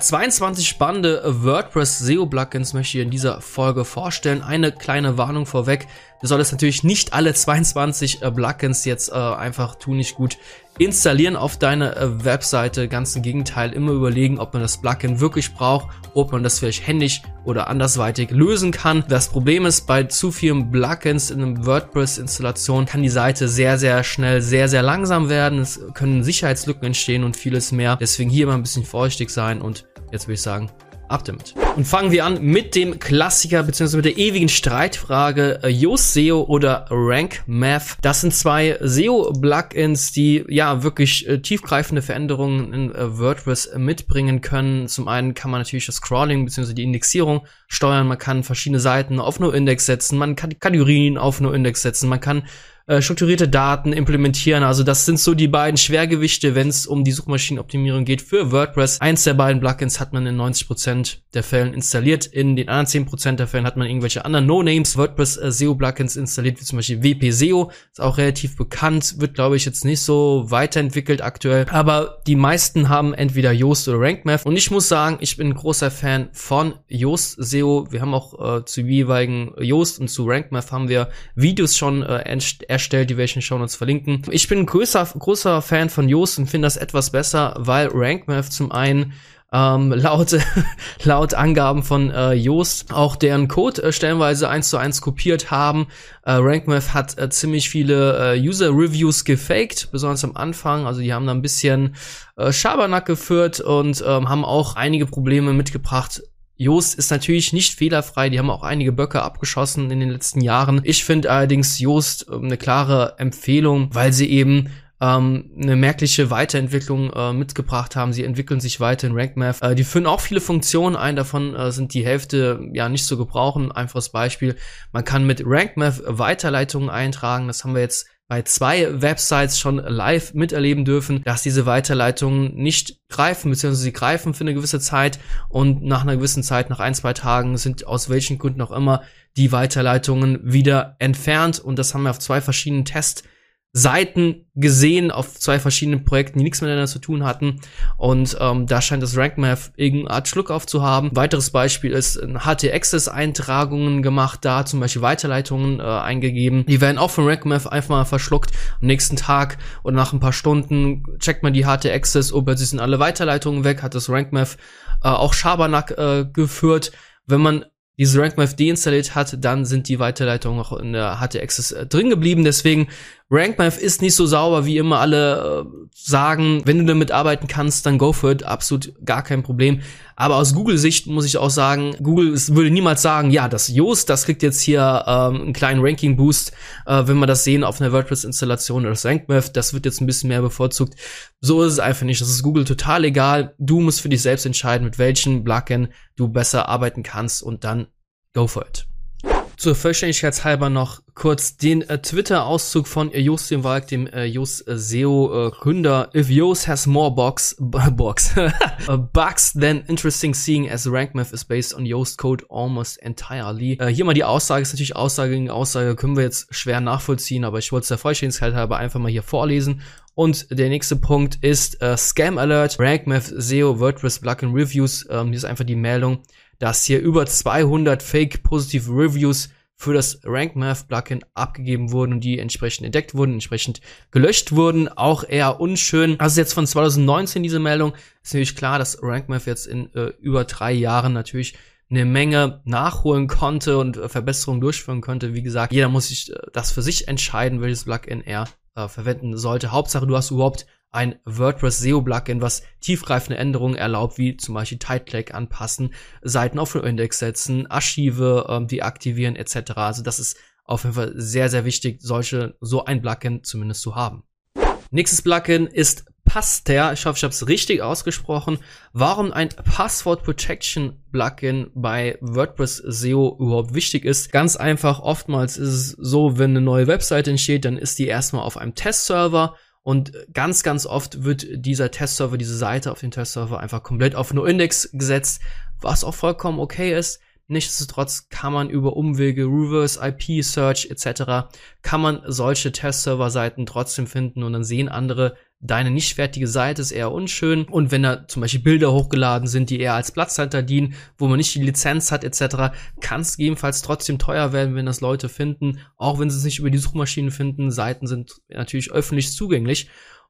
22 spannende WordPress SEO Plugins möchte ich in dieser Folge vorstellen. Eine kleine Warnung vorweg. Du solltest natürlich nicht alle 22 äh, Plugins jetzt äh, einfach tu nicht gut installieren auf deine äh, Webseite. Ganz im Gegenteil, immer überlegen, ob man das Plugin wirklich braucht, ob man das vielleicht händisch oder andersweitig lösen kann. Das Problem ist, bei zu vielen Plugins in einem WordPress-Installation kann die Seite sehr, sehr schnell sehr, sehr langsam werden. Es können Sicherheitslücken entstehen und vieles mehr. Deswegen hier immer ein bisschen vorsichtig sein und jetzt würde ich sagen, ab damit. Und fangen wir an mit dem Klassiker bzw. mit der ewigen Streitfrage äh, Yoast SEO oder Rank Math. Das sind zwei SEO-Plugins, die ja wirklich äh, tiefgreifende Veränderungen in äh, WordPress mitbringen können. Zum einen kann man natürlich das Scrolling bzw. die Indexierung steuern. Man kann verschiedene Seiten auf No-Index setzen. Man kann Kategorien auf No-Index setzen. Man kann äh, strukturierte Daten implementieren. Also das sind so die beiden Schwergewichte, wenn es um die Suchmaschinenoptimierung geht für WordPress. Eins der beiden Plugins hat man in 90% der Fällen installiert. In den anderen 10% der Fällen hat man irgendwelche anderen No-Names WordPress äh, SEO Plugins installiert, wie zum Beispiel WP SEO. Ist auch relativ bekannt, wird glaube ich jetzt nicht so weiterentwickelt aktuell. Aber die meisten haben entweder Yoast oder RankMath. Und ich muss sagen, ich bin ein großer Fan von Yoast SEO. Wir haben auch äh, zu jeweiligen Yoast und zu RankMath haben wir Videos schon äh, erstellt, die wir in den verlinken. Ich bin ein größer, großer Fan von Yoast und finde das etwas besser, weil RankMath zum einen ähm, laut, laut Angaben von äh, Yoast auch deren Code äh, stellenweise eins zu eins kopiert haben. Äh, RankMath hat äh, ziemlich viele äh, User-Reviews gefaked, besonders am Anfang. Also die haben da ein bisschen äh, Schabernack geführt und ähm, haben auch einige Probleme mitgebracht, Joost ist natürlich nicht fehlerfrei, die haben auch einige Böcke abgeschossen in den letzten Jahren. Ich finde allerdings Joost ähm, eine klare Empfehlung, weil sie eben ähm, eine merkliche Weiterentwicklung äh, mitgebracht haben. Sie entwickeln sich weiter in RankMath. Äh, die führen auch viele Funktionen ein, davon äh, sind die Hälfte ja nicht zu gebrauchen. Einfaches Beispiel, man kann mit RankMath Weiterleitungen eintragen. Das haben wir jetzt bei zwei Websites schon live miterleben dürfen, dass diese Weiterleitungen nicht greifen, beziehungsweise sie greifen für eine gewisse Zeit und nach einer gewissen Zeit, nach ein, zwei Tagen, sind aus welchen Gründen auch immer die Weiterleitungen wieder entfernt. Und das haben wir auf zwei verschiedenen Tests Seiten gesehen auf zwei verschiedenen Projekten, die nichts miteinander zu tun hatten. Und ähm, da scheint das RankMath irgendeine Art Schluck aufzuhaben. Weiteres Beispiel ist HT-Access-Eintragungen gemacht, da zum Beispiel Weiterleitungen äh, eingegeben. Die werden auch von RankMath einfach mal verschluckt. Am nächsten Tag oder nach ein paar Stunden checkt man die HT-Access, oh, plötzlich sind alle Weiterleitungen weg, hat das RankMath äh, auch Schabernack äh, geführt. Wenn man dieses RankMath deinstalliert hat, dann sind die Weiterleitungen auch in der HT-Access äh, drin geblieben. Deswegen RankMath ist nicht so sauber, wie immer alle äh, sagen. Wenn du damit arbeiten kannst, dann go for it. Absolut gar kein Problem. Aber aus Google-Sicht muss ich auch sagen, Google würde niemals sagen, ja, das Yoast, das kriegt jetzt hier ähm, einen kleinen Ranking-Boost, äh, wenn wir das sehen auf einer WordPress-Installation oder das RankMath, das wird jetzt ein bisschen mehr bevorzugt. So ist es einfach nicht. Das ist Google total egal. Du musst für dich selbst entscheiden, mit welchen Plugin du besser arbeiten kannst und dann go for it. Zur Vollständigkeitshalber noch kurz den äh, Twitter-Auszug von äh, Jos dem Walk, dem äh, Jos äh, SEO-Gründer. If Jos has more box, box bugs than interesting seeing as RankMath is based on Yoast code almost entirely. Äh, hier mal die Aussage, ist natürlich Aussage gegen Aussage, können wir jetzt schwer nachvollziehen, aber ich wollte es der Vollständigkeit halber einfach mal hier vorlesen. Und der nächste Punkt ist äh, Scam Alert, RankMath SEO WordPress Plugin Reviews. Ähm, hier ist einfach die Meldung, dass hier über 200 Fake Positive Reviews für das RankMath Plugin abgegeben wurden und die entsprechend entdeckt wurden, entsprechend gelöscht wurden. Auch eher unschön. Also jetzt von 2019 diese Meldung. Ist natürlich klar, dass RankMath jetzt in äh, über drei Jahren natürlich eine Menge nachholen konnte und äh, Verbesserungen durchführen konnte. Wie gesagt, jeder muss sich äh, das für sich entscheiden, welches Plugin er äh, verwenden sollte. Hauptsache, du hast überhaupt ein WordPress SEO Plugin, was tiefgreifende Änderungen erlaubt, wie zum Beispiel Title anpassen, Seiten auf den Index setzen, Archive ähm, deaktivieren etc. Also das ist auf jeden Fall sehr, sehr wichtig, solche, so ein Plugin zumindest zu haben. Nächstes Plugin ist Paster. Ich hoffe, ich habe es richtig ausgesprochen. Warum ein Passwort Protection Plugin bei WordPress SEO überhaupt wichtig ist? Ganz einfach, oftmals ist es so, wenn eine neue Webseite entsteht, dann ist die erstmal auf einem Testserver und ganz, ganz oft wird dieser Testserver, diese Seite auf den Testserver einfach komplett auf No-Index gesetzt, was auch vollkommen okay ist. Nichtsdestotrotz kann man über Umwege, Reverse IP Search etc. kann man solche Testserver-Seiten trotzdem finden und dann sehen andere deine nicht fertige Seite ist eher unschön und wenn da zum Beispiel Bilder hochgeladen sind, die eher als Platzhalter dienen, wo man nicht die Lizenz hat etc., kann es gegebenenfalls trotzdem teuer werden, wenn das Leute finden, auch wenn sie es nicht über die Suchmaschinen finden. Seiten sind natürlich öffentlich zugänglich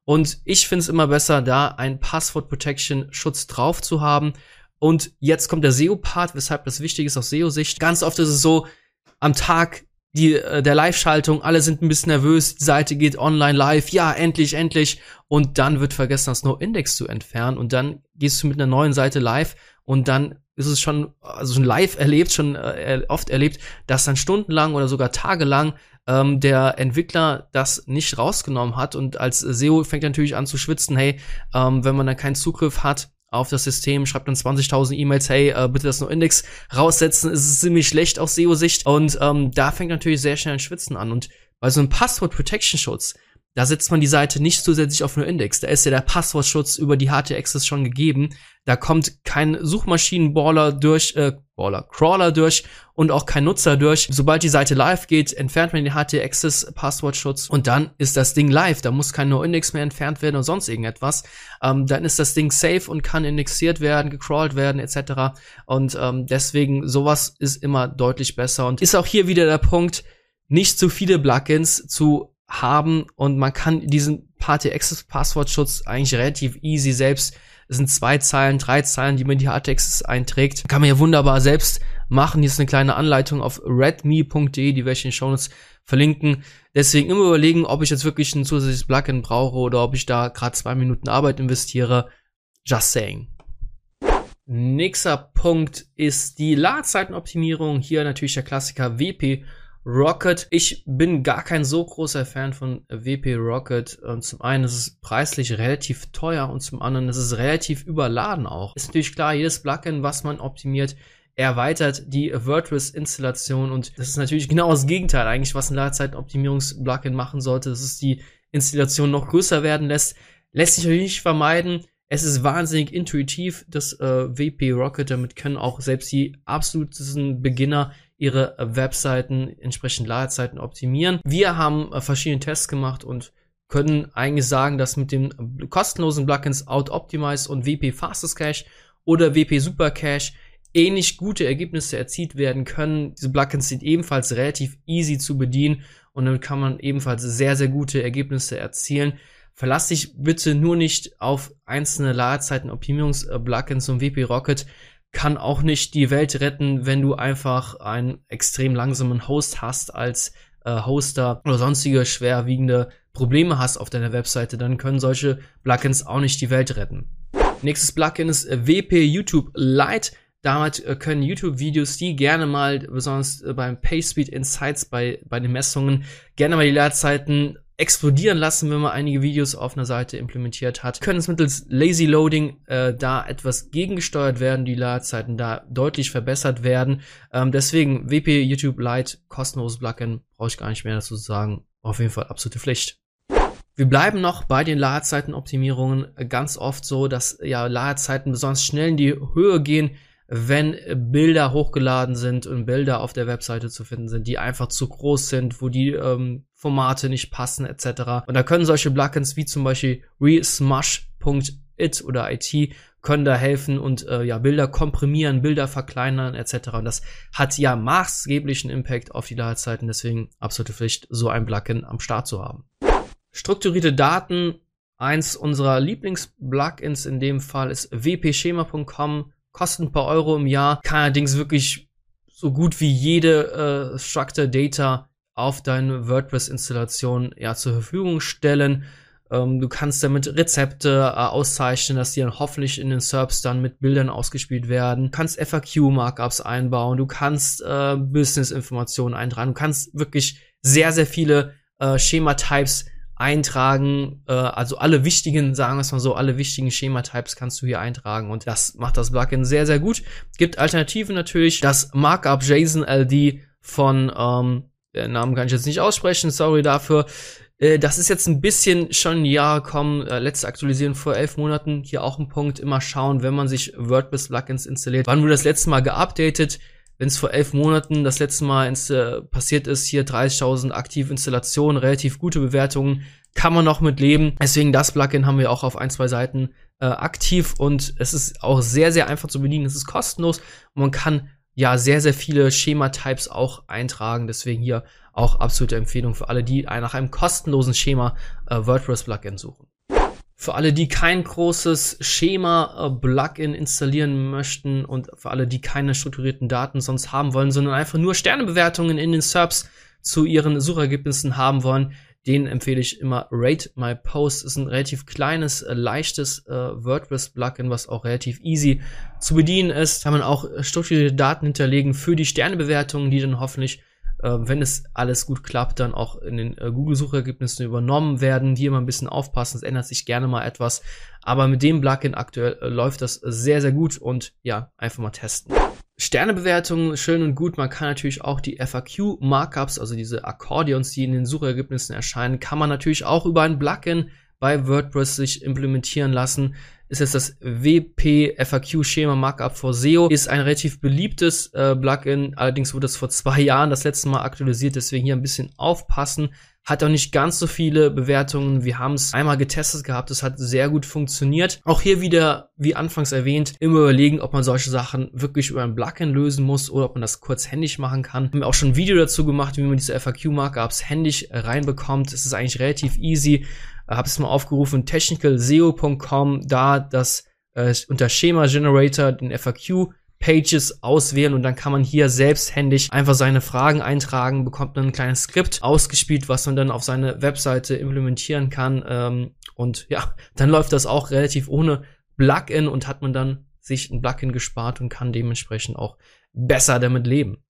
und ich finde es immer besser, da ein Passwort Protection Schutz drauf zu haben. Und jetzt kommt der SEO-Part, weshalb das wichtig ist aus SEO-Sicht. Ganz oft ist es so, am Tag die, äh, der Live-Schaltung, alle sind ein bisschen nervös, die Seite geht online live, ja, endlich, endlich. Und dann wird vergessen, das No-Index zu entfernen. Und dann gehst du mit einer neuen Seite live und dann ist es schon, also schon live erlebt, schon äh, oft erlebt, dass dann stundenlang oder sogar tagelang ähm, der Entwickler das nicht rausgenommen hat. Und als SEO fängt natürlich an zu schwitzen, hey, ähm, wenn man dann keinen Zugriff hat, auf das System, schreibt dann 20.000 E-Mails, hey, äh, bitte das No-Index raussetzen, ist es ziemlich schlecht aus SEO-Sicht. Und ähm, da fängt natürlich sehr schnell ein Schwitzen an. Und bei so einem Passwort-Protection-Schutz, da setzt man die Seite nicht zusätzlich auf nur Index. Da ist ja der Passwortschutz über die HT-Access schon gegeben. Da kommt kein Suchmaschinenballer durch, äh, Baller, Crawler durch und auch kein Nutzer durch. Sobald die Seite live geht, entfernt man den HT-Access Passwortschutz und dann ist das Ding live. Da muss kein No-Index mehr entfernt werden oder sonst irgendetwas. Ähm, dann ist das Ding safe und kann indexiert werden, gecrawlt werden etc. Und ähm, deswegen sowas ist immer deutlich besser und ist auch hier wieder der Punkt, nicht zu viele Plugins zu haben und man kann diesen Party-Access-Passwortschutz eigentlich relativ easy selbst es sind zwei Zeilen, drei Zeilen, die man in die Hardtexts einträgt. Kann man ja wunderbar selbst machen. Hier ist eine kleine Anleitung auf redme.de, die werde ich in den Shownotes verlinken. Deswegen immer überlegen, ob ich jetzt wirklich ein zusätzliches Plugin brauche oder ob ich da gerade zwei Minuten Arbeit investiere. Just saying. Nächster Punkt ist die Ladezeitenoptimierung. Hier natürlich der Klassiker WP Rocket. Ich bin gar kein so großer Fan von WP Rocket. Und zum einen ist es preislich relativ teuer und zum anderen ist es relativ überladen auch. Ist natürlich klar, jedes Plugin, was man optimiert, erweitert die WordPress-Installation und das ist natürlich genau das Gegenteil eigentlich, was ein Ladezeitenoptimierungs-Plugin machen sollte, dass es die Installation noch größer werden lässt. Lässt sich natürlich nicht vermeiden. Es ist wahnsinnig intuitiv, das äh, WP Rocket. Damit können auch selbst die absolutesten Beginner ihre äh, Webseiten entsprechend Ladezeiten optimieren. Wir haben äh, verschiedene Tests gemacht und können eigentlich sagen, dass mit den kostenlosen Plugins Out Optimize und WP Fastest Cache oder WP Super Cache ähnlich gute Ergebnisse erzielt werden können. Diese Plugins sind ebenfalls relativ easy zu bedienen und dann kann man ebenfalls sehr, sehr gute Ergebnisse erzielen. Verlass dich bitte nur nicht auf einzelne Ladezeiten-Optimierungs-Plugins und WP Rocket, kann auch nicht die Welt retten, wenn du einfach einen extrem langsamen Host hast als äh, Hoster oder sonstige schwerwiegende Probleme hast auf deiner Webseite, dann können solche Plugins auch nicht die Welt retten. Nächstes Plugin ist äh, WP YouTube Lite. Damit äh, können YouTube-Videos, die gerne mal, besonders äh, beim PageSpeed Insights bei, bei den Messungen, gerne mal die Ladezeiten explodieren lassen, wenn man einige Videos auf einer Seite implementiert hat. Können es mittels Lazy Loading äh, da etwas gegengesteuert werden, die Ladezeiten da deutlich verbessert werden. Ähm, deswegen WP YouTube Lite, kostenloses Plugin, brauche ich gar nicht mehr dazu zu sagen. Auf jeden Fall absolute Pflicht. Wir bleiben noch bei den Ladezeitenoptimierungen ganz oft so, dass ja Ladezeiten besonders schnell in die Höhe gehen, wenn Bilder hochgeladen sind und Bilder auf der Webseite zu finden sind, die einfach zu groß sind, wo die ähm, Formate nicht passen etc. Und da können solche Plugins wie zum Beispiel resmush.it oder IT können da helfen und äh, ja Bilder komprimieren, Bilder verkleinern etc. Und das hat ja maßgeblichen Impact auf die Ladezeiten. Deswegen absolute Pflicht, so ein Plugin am Start zu haben. Strukturierte Daten. Eins unserer Lieblings-Plugins in dem Fall ist wpschema.com kostet ein paar Euro im Jahr, kann allerdings wirklich so gut wie jede äh, Structure Data auf deine WordPress-Installation ja zur Verfügung stellen. Ähm, du kannst damit Rezepte äh, auszeichnen, dass die dann hoffentlich in den SERPs dann mit Bildern ausgespielt werden. Du kannst FAQ-Markups einbauen, du kannst äh, Business-Informationen eintragen, du kannst wirklich sehr, sehr viele äh, Schema-Types eintragen. Äh, also alle wichtigen, sagen wir es mal so, alle wichtigen Schema-Types kannst du hier eintragen und das macht das Plugin sehr, sehr gut. Gibt Alternativen natürlich. Das Markup JSON LD von, ähm, der Namen kann ich jetzt nicht aussprechen, sorry dafür. Äh, das ist jetzt ein bisschen schon ein Jahr gekommen, äh, letzte Aktualisierung vor elf Monaten. Hier auch ein Punkt, immer schauen, wenn man sich WordPress-Plugins installiert. Wann wurde das letzte Mal geupdatet? wenn es vor elf Monaten das letzte Mal äh, passiert ist, hier 30.000 aktive Installationen, relativ gute Bewertungen, kann man noch mit leben. Deswegen das Plugin haben wir auch auf ein, zwei Seiten äh, aktiv und es ist auch sehr, sehr einfach zu bedienen. Es ist kostenlos und man kann ja sehr, sehr viele Schema-Types auch eintragen. Deswegen hier auch absolute Empfehlung für alle, die nach einem kostenlosen Schema äh, WordPress-Plugin suchen. Für alle, die kein großes Schema-Plugin äh, installieren möchten und für alle, die keine strukturierten Daten sonst haben wollen, sondern einfach nur Sternebewertungen in den SERPs zu ihren Suchergebnissen haben wollen, den empfehle ich immer Rate My Post. Ist ein relativ kleines, äh, leichtes äh, WordPress-Plugin, was auch relativ easy zu bedienen ist. Kann man auch strukturierte Daten hinterlegen für die Sternebewertungen, die dann hoffentlich äh, wenn es alles gut klappt, dann auch in den äh, Google-Suchergebnissen übernommen werden. Hier mal ein bisschen aufpassen, es ändert sich gerne mal etwas. Aber mit dem Plugin aktuell äh, läuft das sehr, sehr gut und ja, einfach mal testen. Sternebewertungen, schön und gut. Man kann natürlich auch die FAQ-Markups, also diese Akkordeons, die in den Suchergebnissen erscheinen, kann man natürlich auch über ein Plugin bei WordPress sich implementieren lassen ist jetzt das WP FAQ Schema Markup for SEO. Ist ein relativ beliebtes äh, Plugin. Allerdings wurde es vor zwei Jahren das letzte Mal aktualisiert. Deswegen hier ein bisschen aufpassen. Hat auch nicht ganz so viele Bewertungen. Wir haben es einmal getestet gehabt. Es hat sehr gut funktioniert. Auch hier wieder, wie anfangs erwähnt, immer überlegen, ob man solche Sachen wirklich über ein Plugin lösen muss oder ob man das kurz händisch machen kann. Haben wir auch schon ein Video dazu gemacht, wie man diese FAQ-Markups händisch reinbekommt. Es ist eigentlich relativ easy habe es mal aufgerufen, technicalseo.com, da das äh, unter Schema Generator den FAQ Pages auswählen und dann kann man hier selbsthändig einfach seine Fragen eintragen, bekommt dann ein kleines Skript ausgespielt, was man dann auf seine Webseite implementieren kann. Ähm, und ja, dann läuft das auch relativ ohne Plugin und hat man dann sich ein Plugin gespart und kann dementsprechend auch besser damit leben.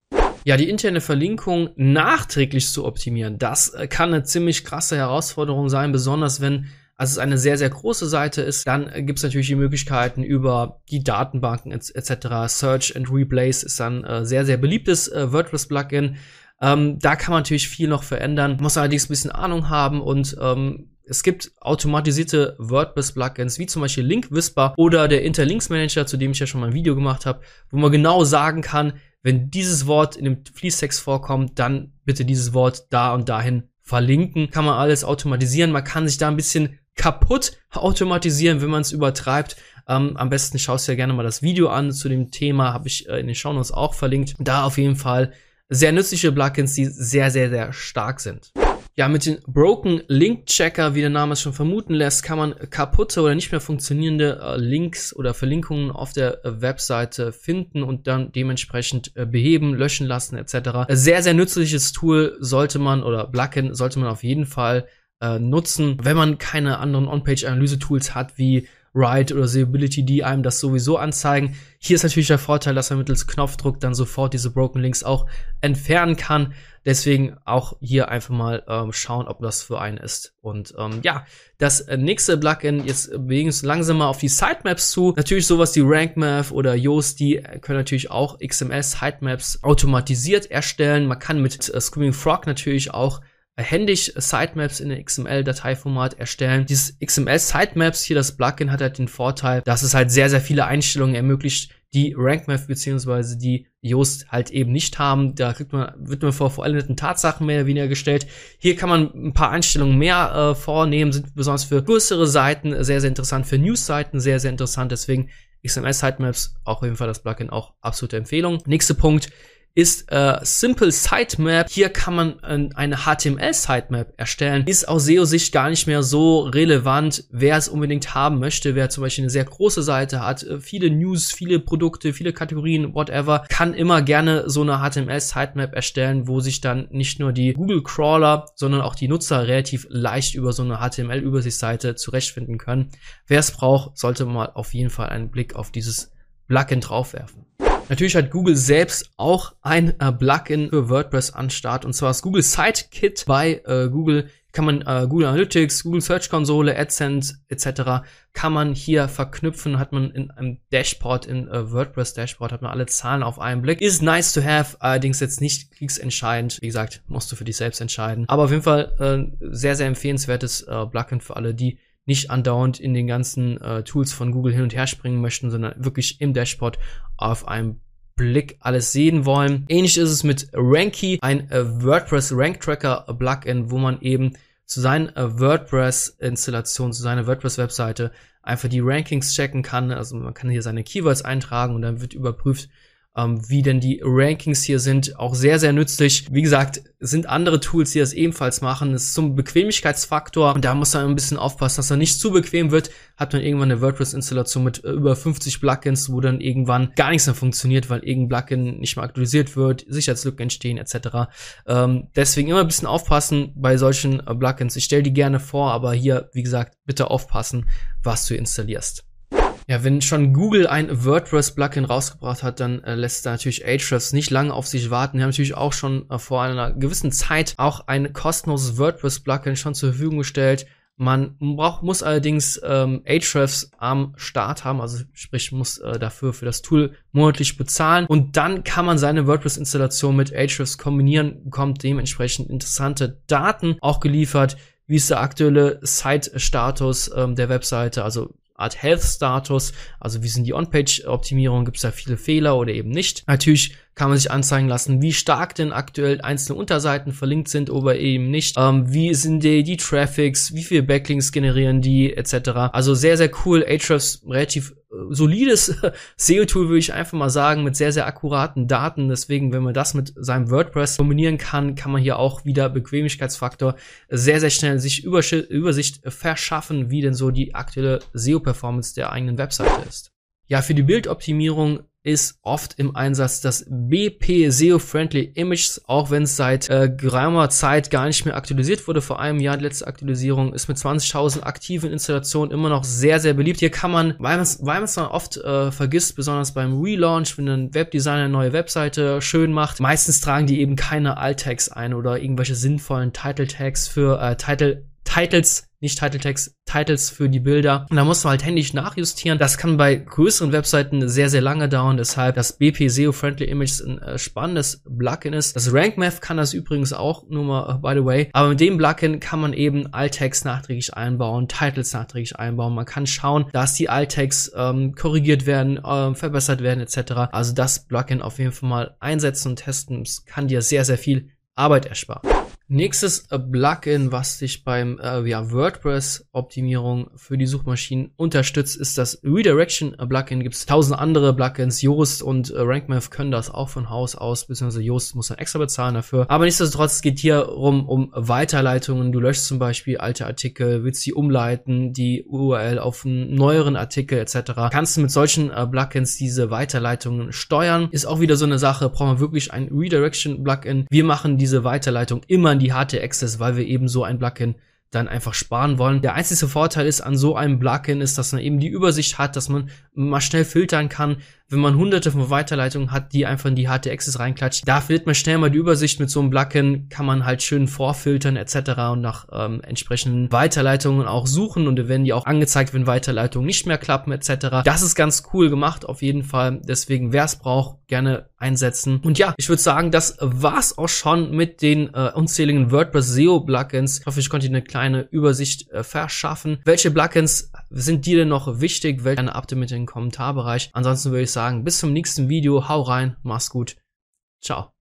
Ja, die interne Verlinkung nachträglich zu optimieren, das äh, kann eine ziemlich krasse Herausforderung sein, besonders wenn also es eine sehr, sehr große Seite ist, dann äh, gibt es natürlich die Möglichkeiten über die Datenbanken etc. Search and Replace ist dann äh, sehr, sehr beliebtes äh, WordPress-Plugin. Ähm, da kann man natürlich viel noch verändern, muss allerdings ein bisschen Ahnung haben und ähm, es gibt automatisierte WordPress-Plugins, wie zum Beispiel Link Whisper oder der Interlinks Manager, zu dem ich ja schon mal ein Video gemacht habe, wo man genau sagen kann, wenn dieses Wort in dem Fließtext vorkommt, dann bitte dieses Wort da und dahin verlinken. Kann man alles automatisieren. Man kann sich da ein bisschen kaputt automatisieren, wenn man es übertreibt. Ähm, am besten schaust du ja gerne mal das Video an zu dem Thema, habe ich äh, in den Shownotes auch verlinkt. Da auf jeden Fall sehr nützliche Plugins, die sehr, sehr, sehr stark sind. Ja, mit den Broken Link Checker, wie der Name es schon vermuten lässt, kann man kaputte oder nicht mehr funktionierende äh, Links oder Verlinkungen auf der äh, Webseite finden und dann dementsprechend äh, beheben, löschen lassen etc. Sehr, sehr nützliches Tool sollte man oder Plugin sollte man auf jeden Fall äh, nutzen, wenn man keine anderen On-Page-Analyse-Tools hat wie Write oder Seeability, die einem das sowieso anzeigen. Hier ist natürlich der Vorteil, dass man mittels Knopfdruck dann sofort diese Broken Links auch entfernen kann. Deswegen auch hier einfach mal ähm, schauen, ob das für einen ist. Und ähm, ja, das nächste Plugin, jetzt bewegen wir uns langsam mal auf die Sitemaps zu. Natürlich sowas wie RankMath oder Yoast, die können natürlich auch XML-Sitemaps automatisiert erstellen. Man kann mit äh, Screaming Frog natürlich auch händisch Sitemaps in der XML-Dateiformat erstellen. Dieses XML-Sitemaps hier, das Plugin hat halt den Vorteil, dass es halt sehr, sehr viele Einstellungen ermöglicht, die RankMath beziehungsweise die Yoast halt eben nicht haben. Da kriegt man, wird man vor vollendeten Tatsachen mehr oder weniger gestellt. Hier kann man ein paar Einstellungen mehr äh, vornehmen, sind besonders für größere Seiten sehr, sehr interessant, für News-Seiten sehr, sehr interessant. Deswegen XML Sitemaps, auch auf jeden Fall das Plugin auch absolute Empfehlung. Nächster Punkt ist äh, Simple Sitemap. Hier kann man äh, eine HTML Sitemap erstellen. Ist aus SEO-Sicht gar nicht mehr so relevant, wer es unbedingt haben möchte. Wer zum Beispiel eine sehr große Seite hat, äh, viele News, viele Produkte, viele Kategorien, whatever, kann immer gerne so eine HTML Sitemap erstellen, wo sich dann nicht nur die Google Crawler, sondern auch die Nutzer relativ leicht über so eine HTML Übersichtsseite zurechtfinden können. Wer es braucht, sollte mal auf jeden Fall einen Blick auf dieses Plugin draufwerfen. Natürlich hat Google selbst auch ein äh, Plugin für WordPress an Start und zwar das Google Sitekit bei äh, Google kann man äh, Google Analytics, Google Search Konsole, AdSense etc. kann man hier verknüpfen, hat man in einem Dashboard, in äh, WordPress Dashboard, hat man alle Zahlen auf einen Blick. Ist nice to have, allerdings jetzt nicht kriegsentscheidend. Wie gesagt, musst du für dich selbst entscheiden. Aber auf jeden Fall äh, sehr, sehr empfehlenswertes äh, Plugin für alle, die nicht andauernd in den ganzen äh, Tools von Google hin und her springen möchten, sondern wirklich im Dashboard auf einem Blick alles sehen wollen. Ähnlich ist es mit Ranky, ein äh, WordPress Rank Tracker Plugin, wo man eben zu seinen äh, WordPress-Installationen, zu seiner WordPress-Webseite einfach die Rankings checken kann. Also man kann hier seine Keywords eintragen und dann wird überprüft, ähm, wie denn die Rankings hier sind. Auch sehr, sehr nützlich. Wie gesagt, sind andere Tools, die das ebenfalls machen. Es ist zum Bequemlichkeitsfaktor und da muss man ein bisschen aufpassen, dass er nicht zu bequem wird. Hat man irgendwann eine WordPress-Installation mit über 50 Plugins, wo dann irgendwann gar nichts mehr funktioniert, weil irgendein Plugin nicht mehr aktualisiert wird, Sicherheitslücken entstehen etc. Ähm, deswegen immer ein bisschen aufpassen bei solchen äh, Plugins. Ich stelle die gerne vor, aber hier, wie gesagt, bitte aufpassen, was du installierst. Ja, wenn schon Google ein WordPress-Plugin rausgebracht hat, dann äh, lässt da natürlich Ahrefs nicht lange auf sich warten. Wir haben natürlich auch schon äh, vor einer gewissen Zeit auch ein kostenloses WordPress-Plugin schon zur Verfügung gestellt. Man braucht, muss allerdings ähm, Ahrefs am Start haben, also sprich muss äh, dafür für das Tool monatlich bezahlen und dann kann man seine WordPress-Installation mit Ahrefs kombinieren, bekommt dementsprechend interessante Daten auch geliefert, wie ist der aktuelle Site-Status ähm, der Webseite, also Art Health Status, also wie sind die On-Page-Optimierungen, gibt es da viele Fehler oder eben nicht. Natürlich kann man sich anzeigen lassen, wie stark denn aktuell einzelne Unterseiten verlinkt sind oder eben nicht. Ähm, wie sind die, die Traffics, wie viele Backlinks generieren die, etc. Also sehr, sehr cool. Ahrefs relativ solides SEO-Tool, würde ich einfach mal sagen, mit sehr, sehr akkuraten Daten. Deswegen, wenn man das mit seinem WordPress kombinieren kann, kann man hier auch wieder Bequemlichkeitsfaktor sehr, sehr schnell sich Übersicht verschaffen, wie denn so die aktuelle SEO-Performance der eigenen Webseite ist. Ja, für die Bildoptimierung ist oft im Einsatz das BP SEO Friendly Images, auch wenn es seit äh, geraumer Zeit gar nicht mehr aktualisiert wurde. Vor einem Jahr die letzte Aktualisierung ist mit 20.000 aktiven Installationen immer noch sehr, sehr beliebt. Hier kann man, weil man es weil dann oft äh, vergisst, besonders beim Relaunch, wenn ein Webdesigner eine neue Webseite schön macht, meistens tragen die eben keine Alt-Tags ein oder irgendwelche sinnvollen Title-Tags für äh, Title Titles nicht Title Text, Titles für die Bilder. Und da muss man halt händisch nachjustieren. Das kann bei größeren Webseiten sehr, sehr lange dauern. Deshalb das BP SEO Friendly Images ein äh, spannendes Plugin ist. Das RankMath kann das übrigens auch, nur mal uh, by the way. Aber mit dem Plugin kann man eben Alt-Tags nachträglich einbauen, Titles nachträglich einbauen. Man kann schauen, dass die Alt-Tags ähm, korrigiert werden, äh, verbessert werden etc. Also das Plugin auf jeden Fall mal einsetzen und testen. Es kann dir sehr, sehr viel Arbeit ersparen. Nächstes äh, Plugin, was dich beim äh, ja, WordPress-Optimierung für die Suchmaschinen unterstützt, ist das Redirection Plugin. Gibt es tausend andere Plugins. Yoast und äh, RankMath können das auch von Haus aus, beziehungsweise Yoast muss dann extra bezahlen dafür. Aber nichtsdestotrotz es geht hier um, um Weiterleitungen. Du löschst zum Beispiel alte Artikel, willst sie umleiten, die URL auf einen neueren Artikel etc. Kannst du mit solchen äh, Plugins diese Weiterleitungen steuern. Ist auch wieder so eine Sache, brauchen wir wirklich ein Redirection Plugin. Wir machen diese Weiterleitung immer die harte Access, weil wir eben so ein Plugin dann einfach sparen wollen. Der einzige Vorteil ist an so einem Plugin ist, dass man eben die Übersicht hat, dass man mal schnell filtern kann, wenn man hunderte von Weiterleitungen hat, die einfach in die HT-Access reinklatscht. Da findet man schnell mal die Übersicht mit so einem Plugin, kann man halt schön vorfiltern etc. und nach ähm, entsprechenden Weiterleitungen auch suchen und werden die auch angezeigt, wenn Weiterleitungen nicht mehr klappen etc. Das ist ganz cool gemacht auf jeden Fall. Deswegen, wer es braucht, gerne einsetzen. Und ja, ich würde sagen, das war's auch schon mit den äh, unzähligen WordPress SEO Plugins. Ich hoffe, ich konnte eine kleine Übersicht äh, verschaffen. Welche Plugins sind dir denn noch wichtig? Welche Update mit in den Kommentarbereich. Ansonsten würde ich sagen, bis zum nächsten Video. Hau rein, mach's gut. Ciao.